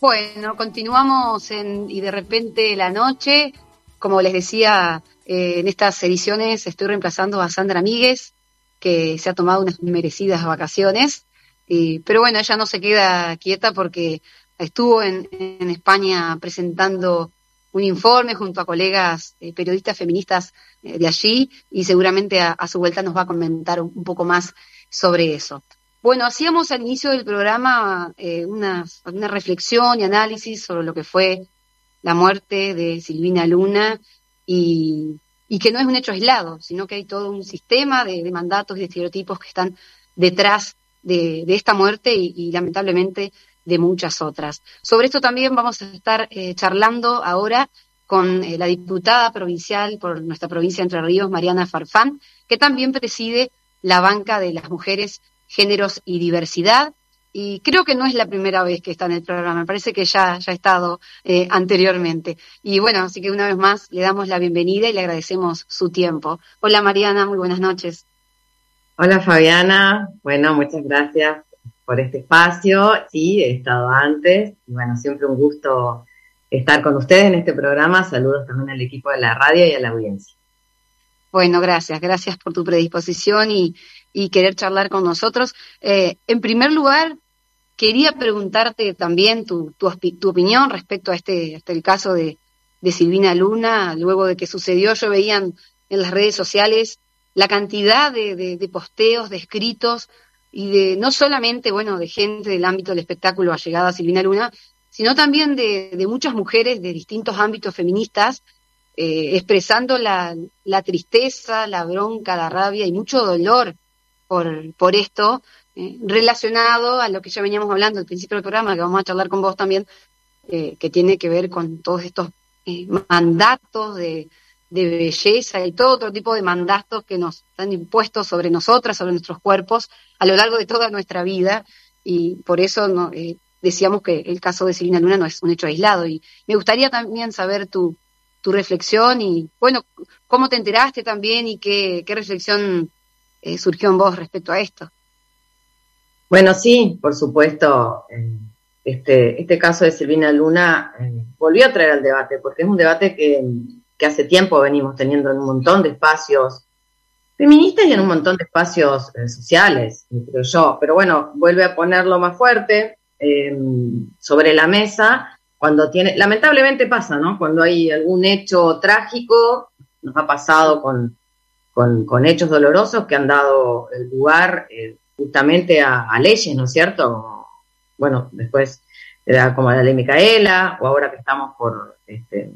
Bueno, continuamos en Y de repente la noche. Como les decía, eh, en estas ediciones estoy reemplazando a Sandra Míguez, que se ha tomado unas merecidas vacaciones. pero bueno, ella no se queda quieta porque estuvo en, España presentando un informe junto a colegas eh, periodistas feministas eh, de allí y seguramente a, su vuelta nos va a comentar un poco más sobre eso. Bueno, hacíamos al inicio del programa eh, una, reflexión y análisis sobre lo que fue la muerte de Silvina Luna y, que no es un hecho aislado, sino que hay todo un sistema de, mandatos y de estereotipos que están detrás de, esta muerte y, lamentablemente de muchas otras. Sobre esto también vamos a estar eh, charlando ahora con eh, la diputada provincial por nuestra provincia de Entre Ríos, Mariana Farfán, que también preside la banca de las mujeres géneros y diversidad. Y creo que no es la primera vez que está en el programa, me parece que ya, ya ha estado eh, anteriormente. Y bueno, así que una vez más le damos la bienvenida y le agradecemos su tiempo. Hola Mariana, muy buenas noches. Hola Fabiana, bueno, muchas gracias por este espacio. Sí, he estado antes y bueno, siempre un gusto estar con ustedes en este programa. Saludos también al equipo de la radio y a la audiencia. Bueno, gracias, gracias por tu predisposición y, y querer charlar con nosotros. Eh, en primer lugar, quería preguntarte también tu, tu, opinión respecto a este, este el caso de, de, Silvina Luna, luego de que sucedió, yo veía en, las redes sociales la cantidad de, de, posteos, de escritos y de no solamente, bueno, de gente del ámbito del espectáculo allegada a Silvina Luna, sino también de, de muchas mujeres de distintos ámbitos feministas eh, expresando la, la, tristeza, la bronca, la rabia y mucho dolor por, por esto, eh, relacionado a lo que ya veníamos hablando al principio del programa, que vamos a charlar con vos también, eh, que tiene que ver con todos estos eh, mandatos de, de, belleza y todo otro tipo de mandatos que nos han impuestos sobre nosotras, sobre nuestros cuerpos, a lo largo de toda nuestra vida, y por eso no, decíamos que el caso de Silvina Luna no es un hecho aislado. Y me gustaría también saber tu, tu reflexión y, bueno, cómo te enteraste también y qué, qué reflexión eh, surgió en vos respecto a esto. Bueno, sí, por supuesto. Eh, este, este caso de Silvina Luna eh, volvió a traer al debate, porque es un debate que, hace tiempo venimos teniendo en un montón de espacios feministas y en un montón de espacios sociales, creo yo. Pero bueno, vuelve a ponerlo más fuerte sobre la mesa cuando tiene, lamentablemente pasa, ¿no? Cuando hay algún hecho trágico, nos ha pasado con con, hechos dolorosos que han dado lugar eh, justamente a, leyes, ¿no es cierto? Bueno, después era como la ley Micaela, o ahora que estamos por, este,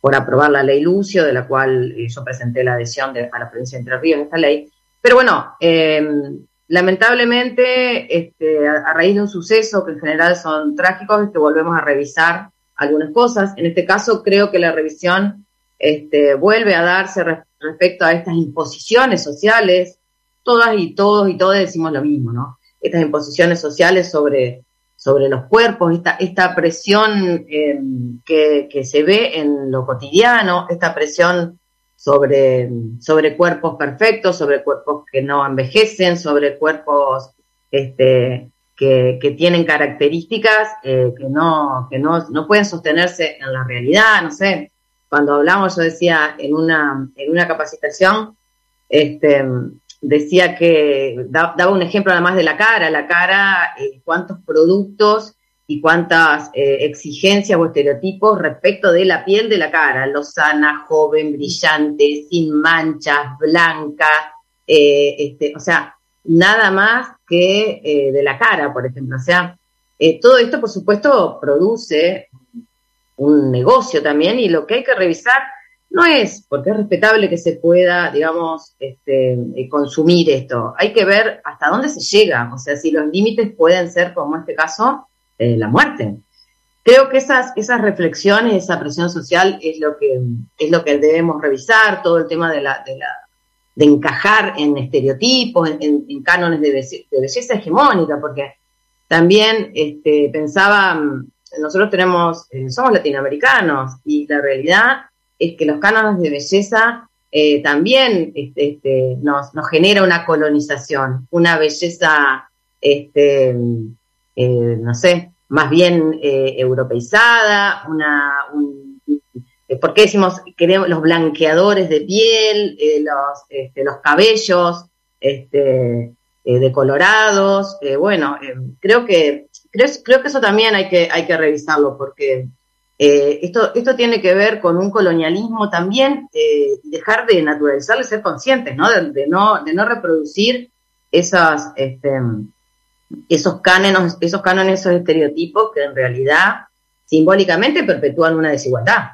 por aprobar la ley Lucio, de la cual eh, yo presenté la adhesión de, a la provincia de Entre Ríos de esta ley. Pero bueno, em, lamentablemente, este, a, raíz de un suceso que en general son trágicos, que volvemos a revisar algunas cosas. En este caso, creo que la revisión este, vuelve a darse respecto a estas imposiciones sociales, todas y todos y todos decimos lo mismo, ¿no? Estas imposiciones sociales sobre, sobre los cuerpos, esta, esta presión em, que, se ve en lo cotidiano, esta presión sobre, sobre cuerpos perfectos, sobre cuerpos que no envejecen, sobre cuerpos este, que, que tienen características eh, que, no, que no, no pueden sostenerse en la realidad, no sé, cuando hablamos, yo decía en una, en una capacitación, este, decía que daba un ejemplo además de la cara, la cara, eh, cuántos productos y cuántas eh, exigencias o estereotipos respecto de la piel de la cara, lozana, joven, brillante, sin manchas, blanca, eh, este, o sea, nada más que de la cara, por ejemplo. O sea, todo esto, por supuesto, produce un negocio también y lo que hay que revisar no es porque es respetable que se pueda, digamos, este, eh, consumir esto. Hay que ver hasta dónde se llega, o sea, si los límites pueden ser, como en este caso, eh, la muerte. Creo que esas, esas reflexiones, esa presión social es lo que, es lo que debemos revisar, todo el tema de la, de la de encajar en estereotipos, en, cánones de, belleza hegemónica, porque también este, pensaba nosotros tenemos, eh, somos latinoamericanos y la realidad es que los cánones de belleza eh, también este, este, nos, genera una colonización, una belleza, este, eh, no sé, más bien europeizada, una, ¿por qué decimos queremos los blanqueadores de piel, los, los cabellos este, decolorados? bueno, creo que creo, creo que eso también hay que, hay que revisarlo porque eh, esto, esto tiene que ver con un colonialismo también eh, dejar de naturalizarlo y ser conscientes, ¿no? De, no, de no reproducir esas, este, esos cánones, esos cánones, esos estereotipos que en realidad simbólicamente perpetúan una desigualdad.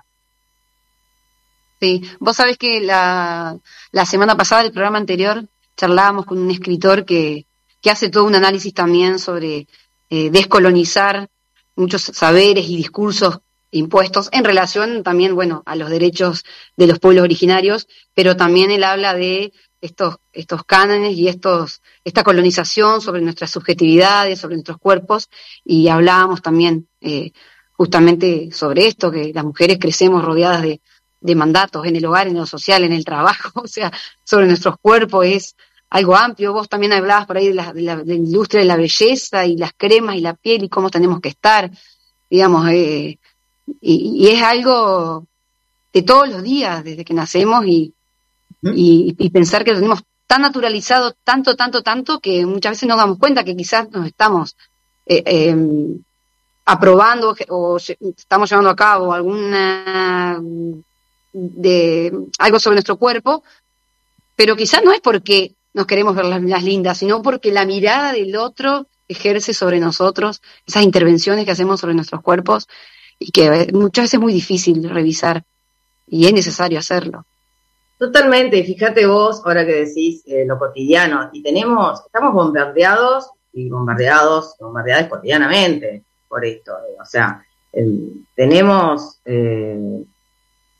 Sí, vos sabés que la, la semana pasada, el programa anterior, charlábamos con un escritor que, que hace todo un análisis también sobre eh, descolonizar muchos saberes y discursos impuestos en relación también, bueno, a los derechos de los pueblos originarios, pero también él habla de estos, estos cánones y estos, esta colonización sobre nuestras subjetividades, sobre nuestros cuerpos, y hablábamos también eh, justamente sobre esto, que las mujeres crecemos rodeadas de, de mandatos en el hogar, en lo social, en el trabajo, o sea, sobre nuestros cuerpos es algo amplio. Vos también hablabas por ahí de la, de la, industria de la belleza y las cremas y la piel y cómo tenemos que estar, digamos, eh, y, es algo de todos los días, desde que nacemos y, y, pensar que lo tenemos tan naturalizado, tanto, tanto, tanto, que muchas veces nos damos cuenta que quizás nos estamos eh, em, aprobando o estamos llevando a cabo alguna de algo sobre nuestro cuerpo, pero quizás no es porque nos queremos ver las, lindas, sino porque la mirada del otro ejerce sobre nosotros esas intervenciones que hacemos sobre nuestros cuerpos y que muchas veces es muy difícil revisar y es necesario hacerlo. Totalmente, fíjate vos, ahora que decís eh, lo cotidiano, y tenemos, estamos bombardeados y bombardeados, bombardeados cotidianamente por esto, eh, o sea, tenemos eh,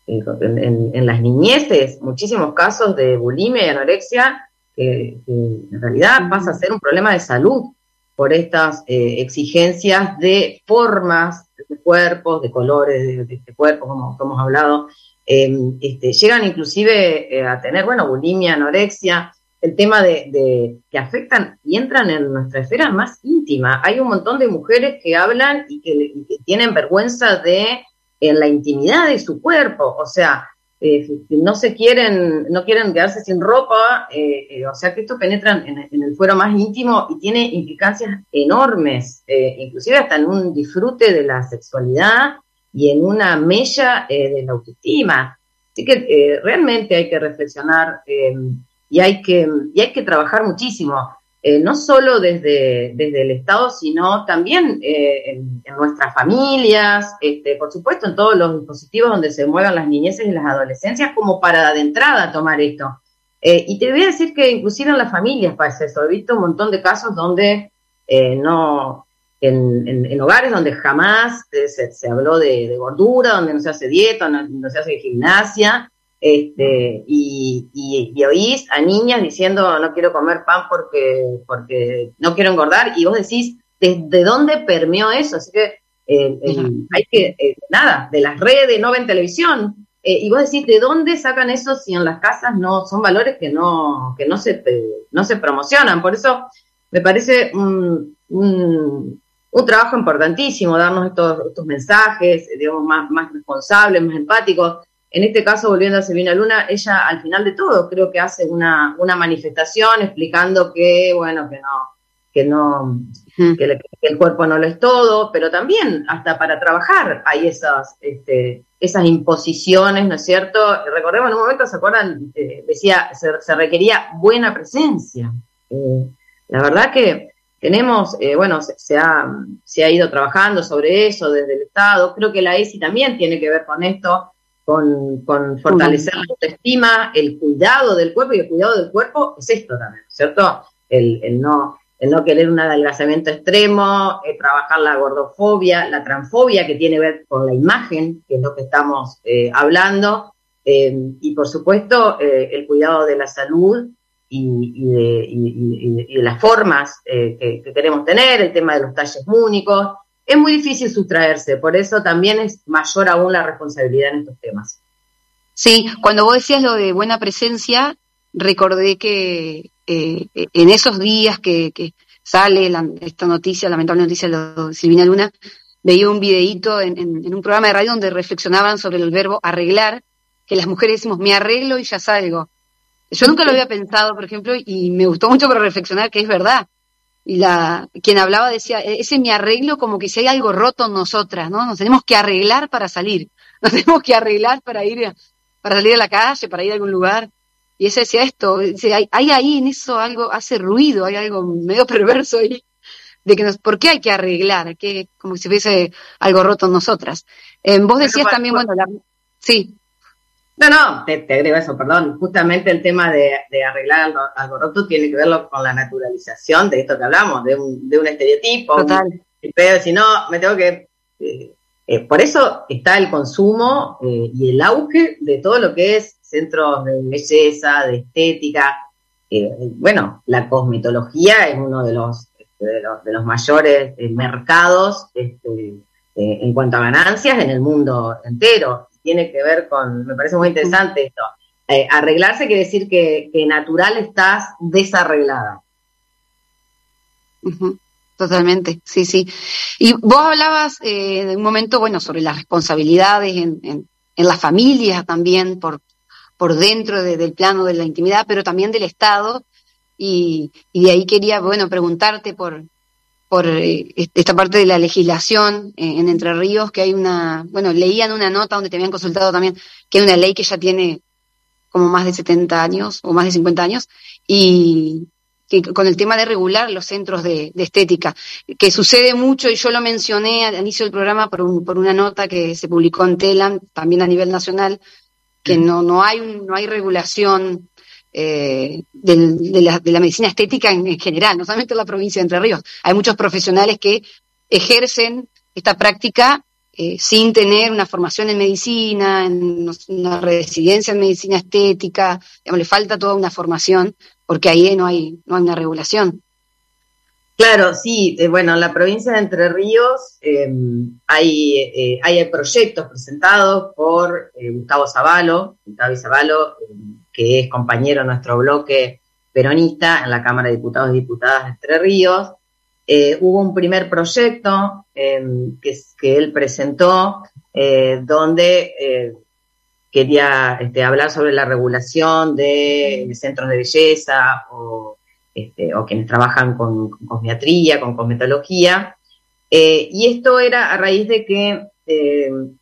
en, en, las niñeces muchísimos casos de bulimia y anorexia en realidad pasa a ser un problema de salud por estas eh, exigencias de formas de cuerpos, de colores de, este cuerpo, como, hemos hablado, em, este, llegan inclusive eh, a tener, bueno, bulimia, anorexia, el tema de, que afectan y entran en nuestra esfera más íntima. Hay un montón de mujeres que hablan y que, y que tienen vergüenza de en la intimidad de su cuerpo, o sea, eh, no se quieren, no quieren quedarse sin ropa, eh, eh, o sea que esto penetra en, el fuero más íntimo y tiene implicancias enormes, inclusive hasta en un disfrute de la sexualidad y en una mella de la autoestima. Así que realmente hay que reflexionar y, hay que, y hay que trabajar muchísimo. Eh, no solo desde, desde el Estado, sino también eh, en, nuestras familias, este, por supuesto en todos los dispositivos donde se muevan las niñeces y las adolescencias, como para de entrada tomar esto. Eh, y te voy a decir que inclusive en las familias pasa eso. He visto un montón de casos donde no, en, hogares donde jamás se, habló de, gordura, donde no se hace dieta, no, no se hace gimnasia, este, y, y, oís a niñas diciendo no quiero comer pan porque, porque no quiero engordar, y vos decís, ¿de, dónde permeó eso? Así que eh, hay que, eh, nada, de las redes, no ven televisión, eh, y vos decís, ¿de dónde sacan eso si en las casas no son valores que no, que no se, no se promocionan? Por eso me parece un, un, trabajo importantísimo darnos estos, estos mensajes, digamos, más, más responsables, más empáticos, en este caso, volviendo a Silvina Luna, ella al final de todo creo que hace una, una manifestación explicando que, bueno, que no, que no, que, el cuerpo no lo es todo, pero también hasta para trabajar hay esas, este, esas imposiciones, ¿no es cierto? Recordemos en un momento, ¿se acuerdan? Eh, decía, se, requería buena presencia. Eh, la verdad que tenemos, eh, bueno, se, ha, se ha ido trabajando sobre eso desde el Estado, creo que la ESI también tiene que ver con esto, con, fortalecer la autoestima, el cuidado del cuerpo, y el cuidado del cuerpo es esto también, ¿cierto? El, no, el no querer un adelgazamiento extremo, eh, trabajar la gordofobia, la transfobia que tiene que ver con la imagen, que es lo que estamos eh, hablando, eh, y por supuesto el cuidado de la salud y, de, las formas que, que, queremos tener, el tema de los talles únicos, es muy difícil sustraerse, por eso también es mayor aún la responsabilidad en estos temas. Sí, cuando vos decías lo de buena presencia, recordé que eh, en esos días que, sale esta noticia, lamentable noticia de Silvina Luna, veía un videíto en, en, un programa de radio donde reflexionaban sobre el verbo arreglar, que las mujeres decimos me arreglo y ya salgo. Yo nunca lo había pensado, por ejemplo, y me gustó mucho para reflexionar que es verdad. Y la quien hablaba decía, e-, ese me arreglo como que si hay algo roto en nosotras, ¿no? Nos tenemos que arreglar para salir, nos tenemos que arreglar para ir para salir a la calle, para ir a algún lugar. Y ese decía esto, hay, hay ahí en eso algo, hace ruido, hay algo medio perverso ahí de que nos, ¿por qué hay que arreglar? Que como si fuese algo roto en nosotras. Eh, vos decías también, bueno, sí. No, no, te, agrego eso, perdón. Justamente el tema de, arreglar algo, roto tiene que verlo con la naturalización de esto que hablamos, de un, de un estereotipo. Total. pero si no, me tengo que... Eh, eh, por eso está el consumo y el auge de todo lo que es centros de belleza, de estética. bueno, la cosmetología es uno de los de los, de los mayores eh, mercados este, eh, en cuanto a ganancias en el mundo entero. Tiene que ver con, me parece muy interesante esto. Eh, arreglarse quiere decir que, natural estás desarreglada. Totalmente, sí, sí. Y vos hablabas de un momento, bueno, sobre las responsabilidades en, en, en la familia también, por, por dentro del plano de la intimidad, pero también del Estado, y, de ahí quería, bueno, preguntarte por, por eh, esta parte de la legislación en Entre Ríos, que hay una, bueno, leían una nota donde te habían consultado también que hay una ley que ya tiene como más de 70 años o más de 50 años, y que con el tema de regular los centros de, estética, que sucede mucho, y yo lo mencioné al inicio del programa por, por una nota que se publicó en Telam, también a nivel nacional, que no, no, hay, no hay regulación eh, de, la, medicina estética en, general, no solamente en la provincia de Entre Ríos. Hay muchos profesionales que ejercen esta práctica eh, sin tener una formación en medicina, en una residencia en medicina estética, le falta toda una formación porque ahí no hay, no hay una regulación. Claro, sí, eh, bueno, en la provincia de Entre Ríos em, hay, hay proyectos presentados por Gustavo Zavalo, Gustavo Zavalo, em, que es compañero de nuestro bloque peronista en la Cámara de Diputados y Diputadas de Entre Ríos. Eh, hubo un primer proyecto em, que, que, él presentó eh, donde eh, quería este, hablar sobre la regulación de centros de belleza o, este, o quienes trabajan con, con cosmetría, con cosmetología. y esto era a raíz de que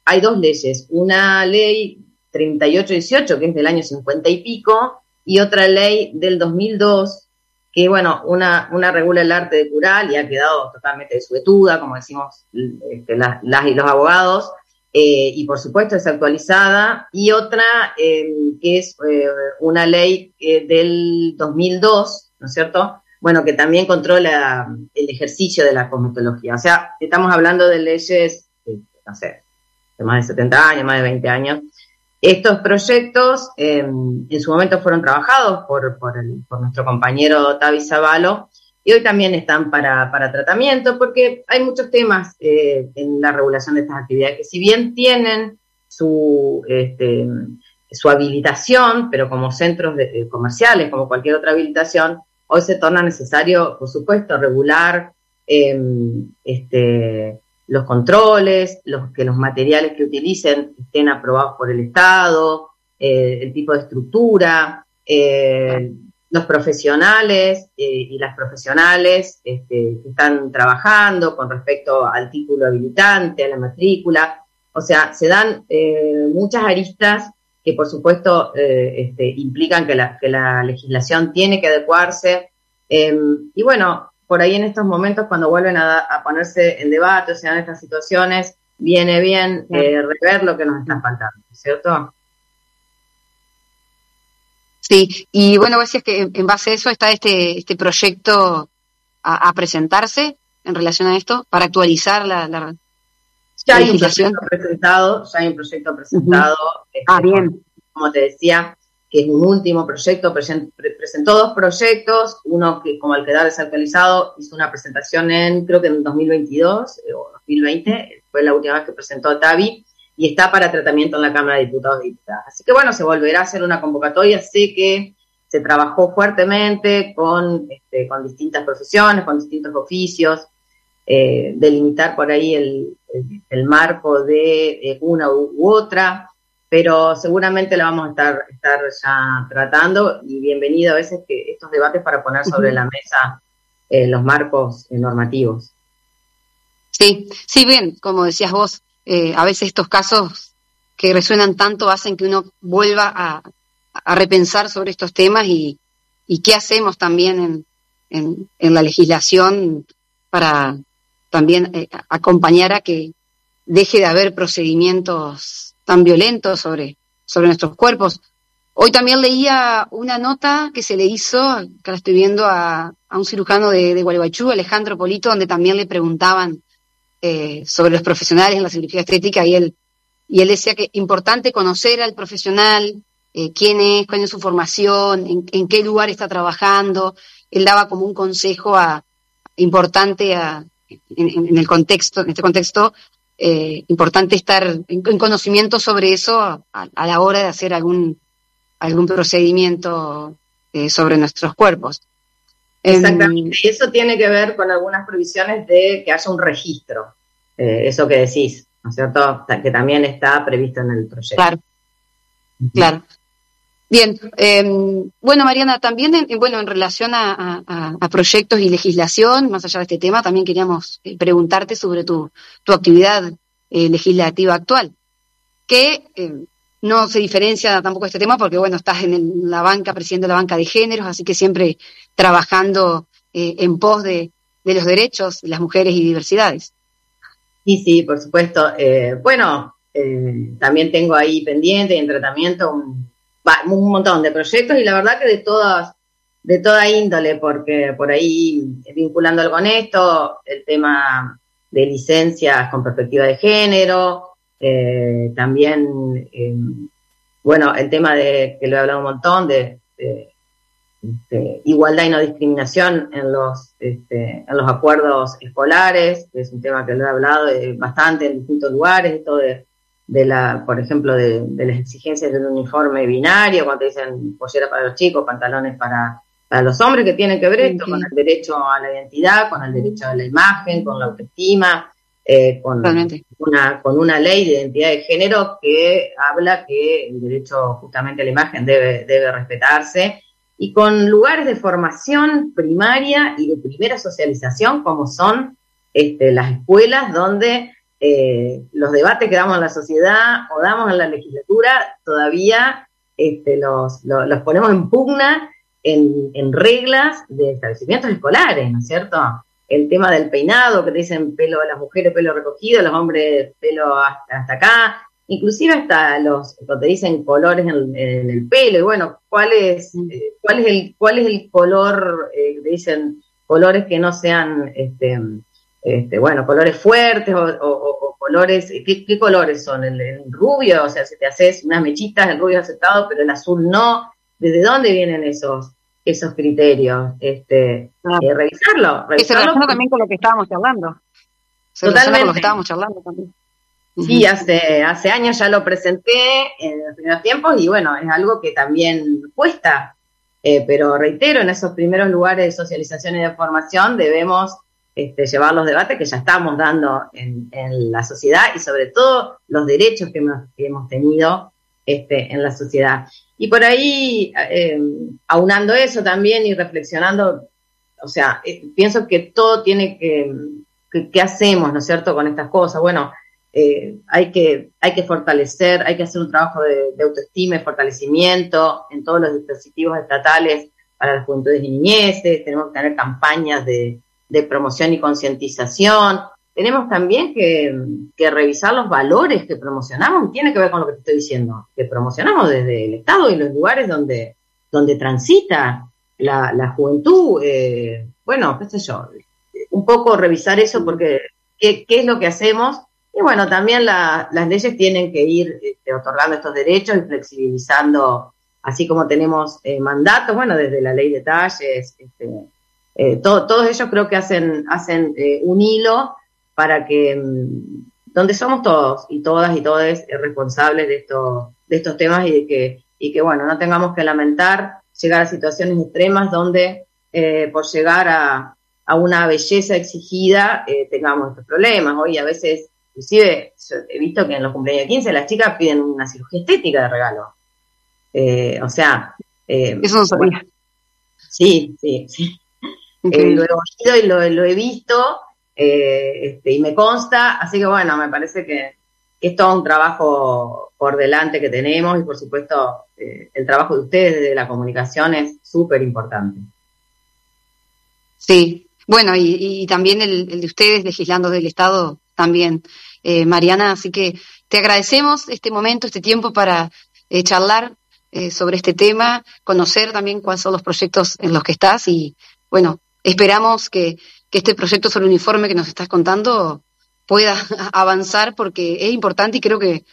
hay dos leyes. Una ley 3818, que es del año 50 y pico, y otra ley del 2002, que bueno, una, una regula el arte de curar y ha quedado totalmente desuetuda, como decimos este, las, y los abogados, eh, y por supuesto es actualizada, y otra em, que es eh, una ley eh, del 2002, ¿no es cierto? Bueno, que también controla el ejercicio de la cosmetología. O sea, estamos hablando de leyes, no sé, de más de 70 años, más de 20 años, estos proyectos eh, en su momento fueron trabajados por, por, nuestro compañero Tavi Zavalo y hoy también están para, tratamiento porque hay muchos temas eh, en la regulación de estas actividades que si bien tienen su, este, su habilitación, pero como centros de, comerciales, como cualquier otra habilitación, hoy se torna necesario, por supuesto, regular eh, este, los controles, los, que los materiales que utilicen estén aprobados por el Estado, eh, el tipo de estructura, eh, los profesionales eh, y las profesionales este, que están trabajando con respecto al título habilitante, a la matrícula. O sea, se dan muchas aristas que por supuesto este, implican que la, que la legislación tiene que adecuarse. y bueno, por ahí en estos momentos, cuando vuelven a, ponerse en debate, o sea, en estas situaciones, viene bien eh, rever lo que nos está faltando, ¿cierto? Sí, y bueno, vos decías que en base a eso está este, este proyecto a, presentarse en relación a esto, para actualizar la, la, ya hay un proyecto presentado, ya hay un proyecto presentado. ah, este, bien. Como te decía, que es un último proyecto, presentó dos proyectos, uno que como el quedar desactualizado hizo una presentación en, creo que en 2022 eh, o 2020, fue la última vez que presentó Tavi, y está para tratamiento en la Cámara de Diputados Diputadas. Así que bueno, se volverá a hacer una convocatoria, sé que se trabajó fuertemente con, este, con distintas profesiones, con distintos oficios, eh, delimitar por ahí el, el, marco de una u, otra, pero seguramente la vamos a estar, estar ya tratando y bienvenido a veces que estos debates para poner sobre la mesa eh, los marcos eh, normativos. Sí, sí, bien, como decías vos, a veces estos casos que resuenan tanto hacen que uno vuelva a, a repensar sobre estos temas y, y qué hacemos también en, en, la legislación para también eh, acompañar a que deje de haber procedimientos tan violentos sobre, sobre nuestros cuerpos. Hoy también leía una nota que se le hizo, que la estoy viendo a, un cirujano de, de Gualeguaychú, Alejandro Polito, donde también le preguntaban eh, sobre los profesionales en la cirugía estética y él, y él decía que es importante conocer al profesional, eh, quién es, cuál es su formación, en, qué lugar está trabajando. Él daba como un consejo importante en, el contexto, en este contexto, eh, importante estar en, conocimiento sobre eso a, la hora de hacer algún, algún procedimiento eh, sobre nuestros cuerpos. Exactamente, y eso tiene que ver con algunas previsiones de que haya un registro, eso que decís, ¿no es cierto? Que también está previsto en el proyecto. Claro, claro. Bien, em, bueno Mariana, también en, bueno en relación a, proyectos y legislación, más allá de este tema, también queríamos eh, preguntarte sobre tu, tu actividad eh, legislativa actual, que em, no se diferencia tampoco de este tema porque bueno estás en la banca, presidiendo la banca de géneros, así que siempre trabajando eh, en pos de, de, los derechos de las mujeres y diversidades. Sí, sí, por supuesto. bueno, también tengo ahí pendiente en tratamiento un un montón de proyectos y la verdad que de todas, de toda índole, porque por ahí vinculando con esto, el tema de licencias con perspectiva de género, eh, también, eh, bueno, el tema de, que lo he hablado un montón, de, igualdad y no discriminación en los, este, en los acuerdos escolares, que es un tema que lo he hablado bastante en distintos lugares, esto de de la, por ejemplo, de, las exigencias del uniforme binario, cuando dicen pollera para los chicos, pantalones para, para los hombres, que tienen que ver esto con el derecho a la identidad, con el derecho a la imagen, con la autoestima, eh, con, una, con una ley de identidad de género que habla que el derecho justamente a la imagen debe, debe respetarse, y con lugares de formación primaria y de primera socialización, como son este, las escuelas, donde eh, los debates que damos en la sociedad o damos en la legislatura todavía este, los, los, ponemos en pugna en, reglas de establecimientos escolares, ¿no es cierto? El tema del peinado, que te dicen pelo las mujeres, pelo recogido, los hombres, pelo hasta, acá, inclusive hasta los, cuando te dicen colores en, el pelo, y bueno, ¿cuál es, eh, cuál es, el, cuál es el color, eh, te dicen colores que no sean, este, este, bueno, colores fuertes o, colores, ¿qué, colores son? El, rubio, o sea, si te haces unas mechitas, el rubio aceptado, pero el azul no. ¿Desde dónde vienen esos esos criterios? Este, ah. eh, revisarlo, revisarlo. se relaciona también con lo que estábamos charlando. Totalmente. Con lo que estábamos charlando también. Sí, hace, hace años ya lo presenté en los primeros tiempos y bueno, es algo que también cuesta, eh, pero reitero, en esos primeros lugares de socialización y de formación debemos este, llevar los debates que ya estamos dando en, la sociedad y sobre todo los derechos que hemos, tenido este, en la sociedad. Y por ahí, eh, aunando eso también y reflexionando, o sea, eh, pienso que todo tiene que, ¿qué hacemos, no es cierto, con estas cosas? Bueno, eh, hay, que, hay que fortalecer, hay que hacer un trabajo de, de, autoestima y fortalecimiento en todos los dispositivos estatales para las juventudes y niñeces, tenemos que tener campañas de, de promoción y concientización. Tenemos también que, revisar los valores que promocionamos, tiene que ver con lo que te estoy diciendo, que promocionamos desde el Estado y los lugares donde, donde transita la, juventud. Eh, bueno, qué sé yo, un poco revisar eso porque qué, es lo que hacemos. Y bueno, también las leyes tienen que ir este, otorgando estos derechos y flexibilizando, así como tenemos eh, mandatos, bueno, desde la ley de talles, este, eh, todos ellos creo que hacen, hacen eh, un hilo para que, mm, donde somos todos y todas y todos responsables de estos, de estos temas y de que, y que, bueno, no tengamos que lamentar llegar a situaciones extremas donde eh, por llegar a, una belleza exigida tengamos estos problemas. Hoy a veces, inclusive, he visto que en los cumpleaños de 15 las chicas piden una cirugía estética de regalo. O sea... Eso no sabía. sí, sí, sí. Lo he oído y lo, he visto este, y me consta, así que bueno, me parece que, es todo un trabajo por delante que tenemos y por supuesto el trabajo de ustedes desde la comunicación es súper importante. Sí, bueno, y, también el, de ustedes legislando del Estado también, eh, Mariana, así que te agradecemos este momento, este tiempo para eh, charlar eh, sobre este tema, conocer también cuáles son los proyectos en los que estás y bueno, esperamos que, que este proyecto sobre uniforme que nos estás contando pueda avanzar porque es importante y creo que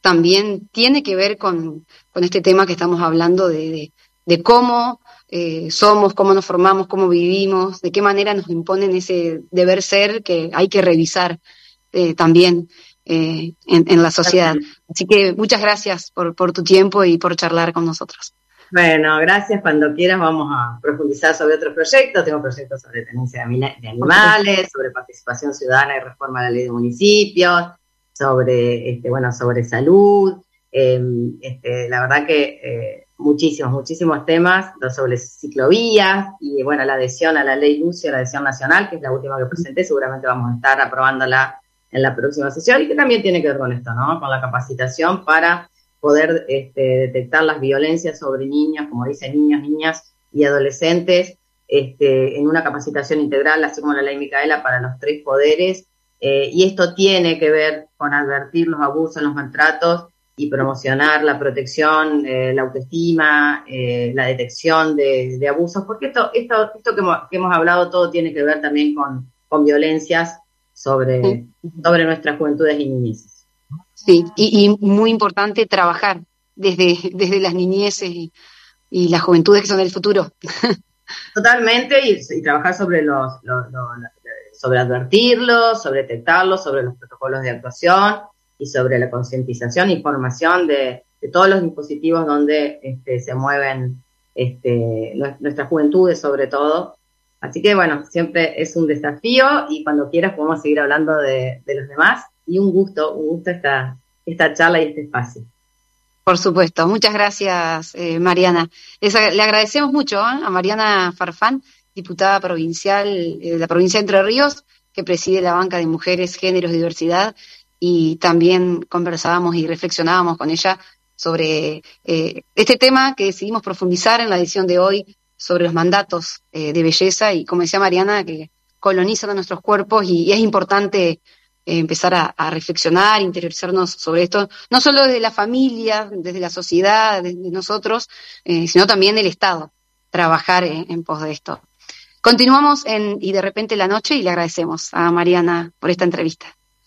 también tiene que ver con, con este tema que estamos hablando de, de cómo eh, somos, cómo nos formamos, cómo vivimos, de qué manera nos imponen ese deber ser que hay que revisar eh, también eh, en, la sociedad. Así que muchas gracias por, por tu tiempo y por charlar con nosotros. Bueno, gracias. Cuando quieras vamos a profundizar sobre otros proyectos. Tengo proyectos sobre tenencia de animales, sobre participación ciudadana y reforma de la ley de municipios, sobre, este, bueno, sobre salud. Em, este, la verdad que muchísimos, muchísimos temas sobre ciclovías y bueno, la adhesión a la ley Lucio, la adhesión nacional, que es la última que presenté, seguramente vamos a estar aprobándola en la próxima sesión y que también tiene que ver con esto, ¿no? Con la capacitación para poder este, detectar las violencias sobre niños, como dicen niños, niñas y adolescentes, este, en una capacitación integral, así como la ley Micaela, para los tres poderes. Eh, y esto tiene que ver con advertir los abusos, los maltratos y promocionar la protección, eh, la autoestima, eh, la detección de, abusos, porque esto, esto, esto que, hemos, hablado todo tiene que ver también con, con violencias sobre, sobre nuestras juventudes y niñeces. Sí, y, muy importante trabajar desde, desde las niñeces y, las juventudes que son el futuro. Totalmente, y, trabajar sobre los, sobre advertirlos, sobre detectarlos, sobre los protocolos de actuación y sobre la concientización y formación de, todos los dispositivos donde este, se mueven este, nuestras juventudes sobre todo. Así que bueno, siempre es un desafío y cuando quieras podemos seguir hablando de, los demás y un gusto, un gusto esta, esta charla y este espacio. Por supuesto, muchas gracias eh, Mariana. le agradecemos mucho ¿eh? a Mariana Farfán, diputada provincial eh, de la provincia de Entre Ríos, que preside la banca de mujeres, géneros y diversidad y también conversábamos y reflexionábamos con ella sobre eh, este tema que decidimos profundizar en la edición de hoy sobre los mandatos eh, de belleza y como decía Mariana, que colonizan a nuestros cuerpos y, es importante eh, empezar a, reflexionar, interiorizarnos sobre esto, no solo desde la familia, desde la sociedad, desde nosotros, sino también el Estado, trabajar en pos de esto. Continuamos en Y de repente la noche y le agradecemos a Mariana por esta entrevista.